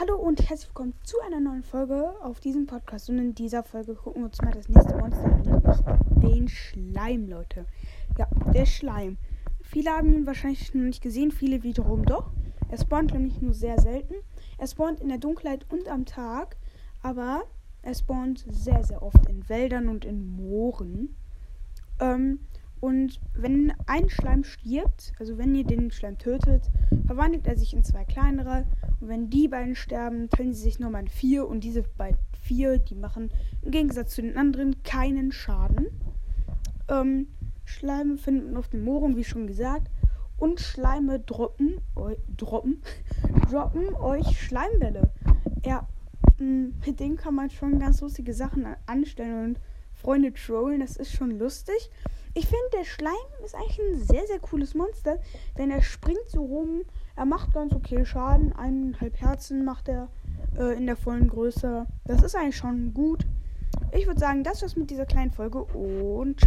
Hallo und herzlich willkommen zu einer neuen Folge auf diesem Podcast. Und in dieser Folge gucken wir uns mal das nächste Monster an, nämlich den Schleim, Leute. Ja, der Schleim. Viele haben ihn wahrscheinlich noch nicht gesehen, viele wiederum doch. Er spawnt nämlich nur sehr selten. Er spawnt in der Dunkelheit und am Tag, aber er spawnt sehr, sehr oft in Wäldern und in Mooren. Ähm, und wenn ein Schleim stirbt, also wenn ihr den Schleim tötet, verwandelt er sich in zwei kleinere. Und wenn die beiden sterben, teilen sie sich nochmal in vier. Und diese beiden vier, die machen im Gegensatz zu den anderen keinen Schaden. Ähm, Schleime findet man auf den Mooren, wie schon gesagt. Und Schleime droppen, eu, droppen, droppen euch Schleimbälle. Ja, mm, mit denen kann man schon ganz lustige Sachen anstellen und Freunde trollen. Das ist schon lustig. Ich finde, der Schleim ist eigentlich ein sehr, sehr cooles Monster, denn er springt so rum. Er macht ganz okay Schaden. Eineinhalb Herzen macht er äh, in der vollen Größe. Das ist eigentlich schon gut. Ich würde sagen, das war's mit dieser kleinen Folge und ciao.